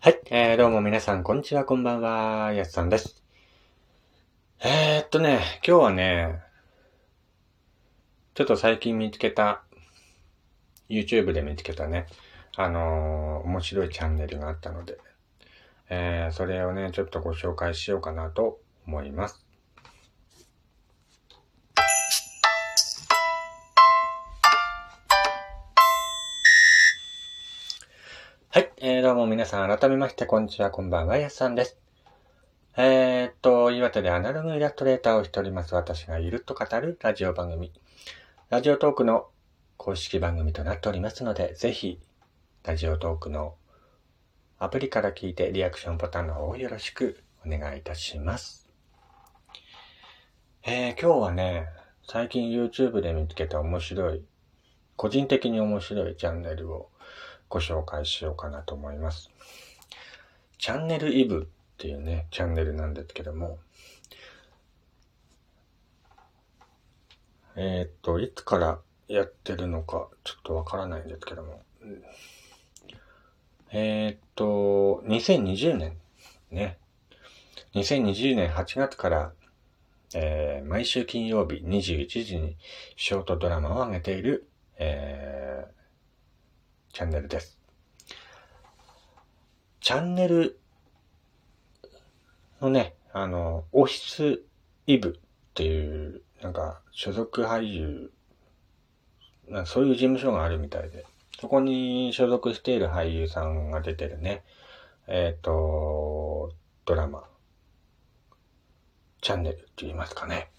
はい、えー、どうも皆さん、こんにちは、こんばんは、やすさんです。えー、っとね、今日はね、ちょっと最近見つけた、YouTube で見つけたね、あのー、面白いチャンネルがあったので、えー、それをね、ちょっとご紹介しようかなと思います。えー、どうも皆さん、改めまして、こんにちは、こんばんは、やすさんです。えー、っと、岩手でアナログイラストレーターをしております、私がゆるっと語るラジオ番組。ラジオトークの公式番組となっておりますので、ぜひ、ラジオトークのアプリから聞いてリアクションボタンの方をよろしくお願いいたします。えー、今日はね、最近 YouTube で見つけた面白い、個人的に面白いチャンネルをご紹介しようかなと思います。チャンネルイブっていうね、チャンネルなんですけども、えー、っと、いつからやってるのかちょっとわからないんですけども、えー、っと、2020年ね、2020年8月から、えー、毎週金曜日21時にショートドラマを上げている、えー、チャンネルです。チャンネルのね、あの、オフィスイブっていう、なんか、所属俳優、なそういう事務所があるみたいで、そこに所属している俳優さんが出てるね、えっ、ー、と、ドラマ、チャンネルって言いますかね。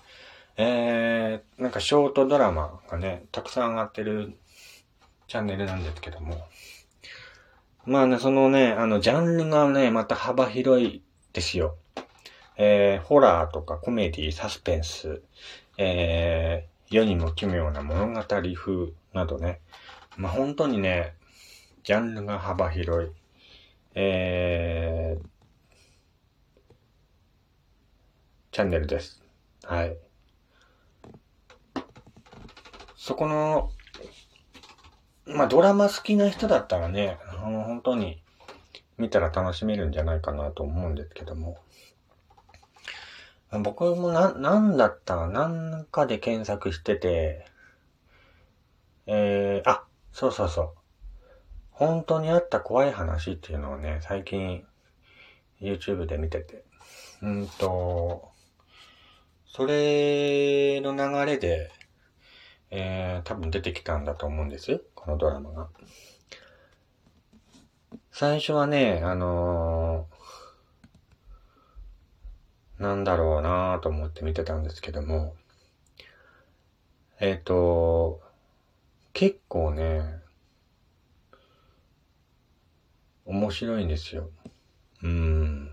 えー、なんかショートドラマがね、たくさん上がってるチャンネルなんですけども。まあね、そのね、あの、ジャンルがね、また幅広いですよ。えー、ホラーとかコメディ、サスペンス、えー、世にも奇妙な物語風などね。まあ本当にね、ジャンルが幅広い。えー、チャンネルです。はい。そこのまあドラマ好きな人だったらね、あの本当に見たら楽しめるんじゃないかなと思うんですけども。僕もな、なんだったらなんかで検索してて、えー、あ、そうそうそう。本当にあった怖い話っていうのをね、最近 YouTube で見てて。うんと、それの流れで、えー、多分出てきたんだと思うんです。このドラマが。最初はね、あのー、なんだろうなぁと思って見てたんですけども、えっ、ー、と、結構ね、面白いんですよ。うん。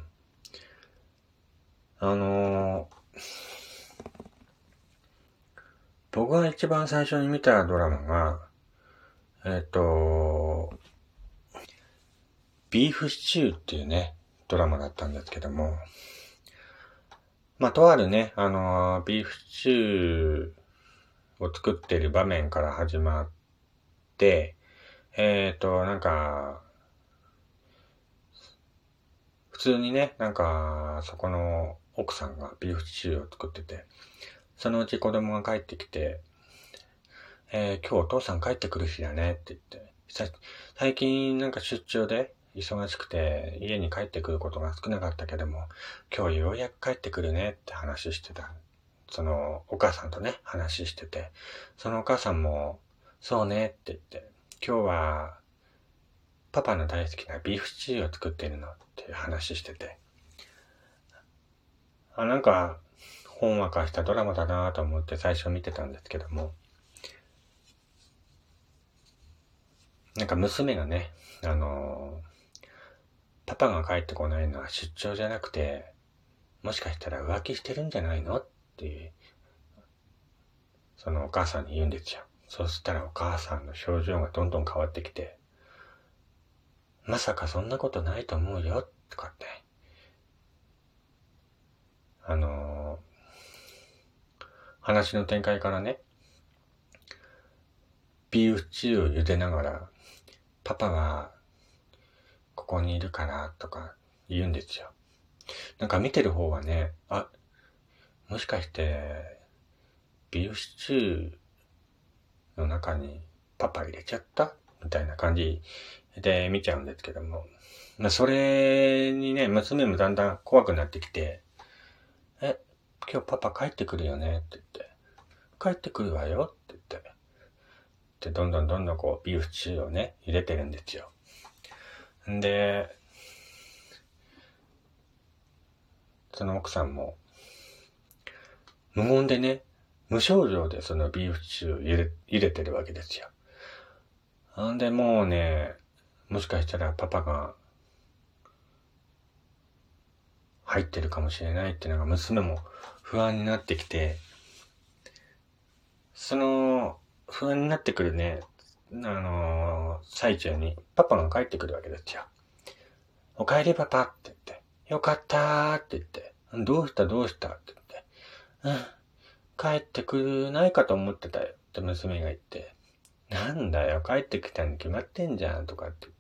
あのー僕が一番最初に見たドラマが、えっ、ー、と、ビーフシチューっていうね、ドラマだったんですけども、まあ、とあるね、あのー、ビーフシチューを作ってる場面から始まって、えっ、ー、と、なんか、普通にね、なんか、そこの奥さんがビーフシチューを作ってて、そのうち子供が帰ってきて、えー、今日お父さん帰ってくる日だねって言って、最近なんか出張で忙しくて家に帰ってくることが少なかったけども、今日ようやく帰ってくるねって話してた。そのお母さんとね、話してて、そのお母さんも、そうねって言って、今日はパパの大好きなビーフシチューを作ってるのっていう話してて、あ、なんか、ほんわかしたドラマだなと思って最初見てたんですけども、なんか娘がね、あのパパが帰ってこないのは出張じゃなくて、もしかしたら浮気してるんじゃないのって、そのお母さんに言うんですよ。そしたらお母さんの表情がどんどん変わってきて、まさかそんなことないと思うよ、とかって。あの話の展開からね、ビーフシチューを茹でながら、パパが、ここにいるからとか言うんですよ。なんか見てる方はね、あ、もしかして、ビーフシチューの中にパパ入れちゃった？みたいな感じで見ちゃうんですけども。まあ、それにね、娘もだんだん怖くなってきて、今日パパ帰ってくるよね？って言って、帰ってくるわよ？って言って、で、どんどんどんどんこう、ビーフシチューをね、入れてるんですよ。んで、その奥さんも、無言でね、無症状でそのビーフシチュー入れ入れてるわけですよ。んで、もうね、もしかしたらパパが入ってるかもしれないっていうのが娘も不安になってきて、その不安になってくるね、あのー、最中にパパが帰ってくるわけですよ。お帰りパパって言って、よかったーって言って、どうしたどうした？って言って、うん、帰ってくれないかと思ってたよって娘が言って、なんだよ、帰ってきたに決まってんじゃんとかって言っ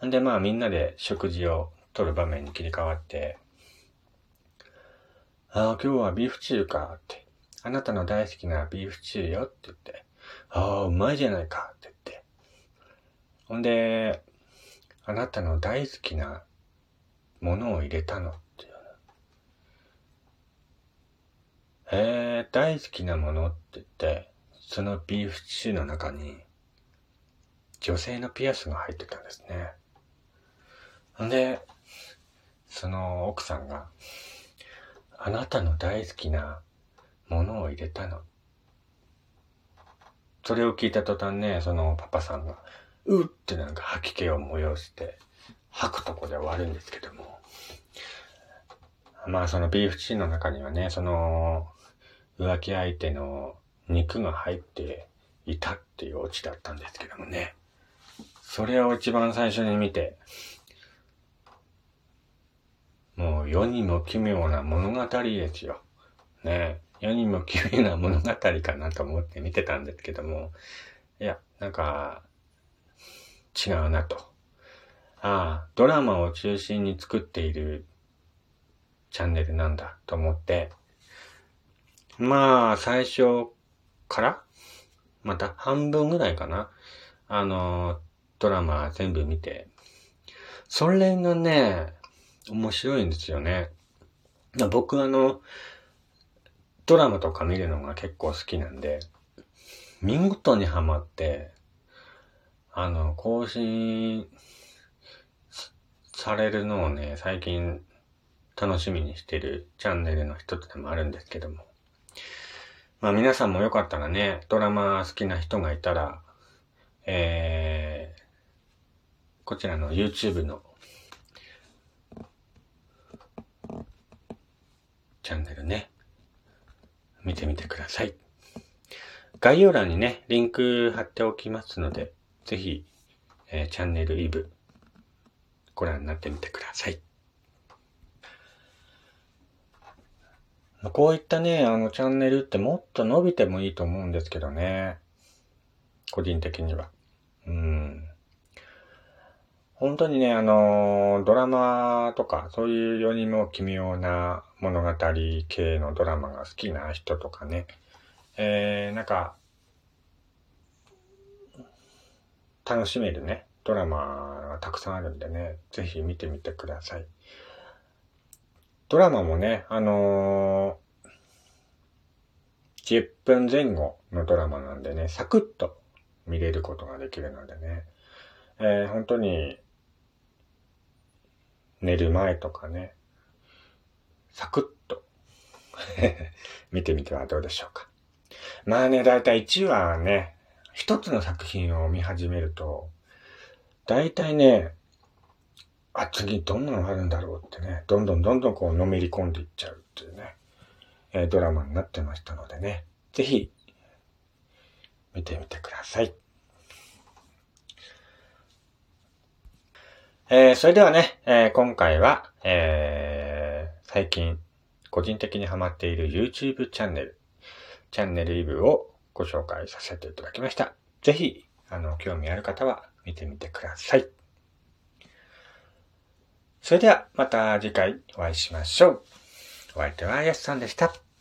て。んで、まあみんなで食事を取る場面に切り替わって、ああ、今日はビーフシチューかって。あなたの大好きなビーフシチューよって言って。ああ、うまいじゃないかって言って。ほんで、あなたの大好きなものを入れたのっていう。えー、大好きなものって言って、そのビーフシチューの中に、女性のピアスが入ってたんですね。ほんで、その奥さんが、あなたの大好きなものを入れたの。それを聞いた途端ね、そのパパさんが、うってなんか吐き気を催して、吐くとこで終わるんですけども。まあそのビーフチューの中にはね、その浮気相手の肉が入っていたっていうオチだったんですけどもね。それを一番最初に見て、世にも奇妙な物語ですよ。ね世にも奇妙な物語かなと思って見てたんですけども、いや、なんか、違うなと。ああ、ドラマを中心に作っているチャンネルなんだと思って、まあ、最初から？また半分ぐらいかな。あの、ドラマ全部見て。それがね、面白いんですよね。僕あの、ドラマとか見るのが結構好きなんで、見事にハマって、あの、更新されるのをね、最近楽しみにしてるチャンネルの一つでもあるんですけども。まあ皆さんもよかったらね、ドラマ好きな人がいたら、えー、こちらの YouTube のチャンネルね、見てみてください。概要欄にね、リンク貼っておきますので、ぜひ、えー、チャンネルイブご覧になってみてください。こういったね、あのチャンネルってもっと伸びてもいいと思うんですけどね。個人的には。うん。本当にね、あの、ドラマとか、そういう世にも奇妙な物語系のドラマが好きな人とかね、えー、なんか、楽しめるね、ドラマがたくさんあるんでね、ぜひ見てみてください。ドラマもね、あのー、10分前後のドラマなんでね、サクッと見れることができるのでね、えー、本当に、寝る前とかね、サクッと 見てみてはどうでしょうか。まあね、だいたい1話ね、一つの作品を見始めると、だいたいね、あ、次どんなのあるんだろうってね、どんどんどんどんこうのめり込んでいっちゃうっていうね、えー、ドラマになってましたのでね、ぜひ、見てみてください。えー、それではね、えー、今回は、えー、最近個人的にハマっている YouTube チャンネル、チャンネルイブをご紹介させていただきました。ぜひ、あの、興味ある方は見てみてください。それではまた次回お会いしましょう。お相手はやすさんでした。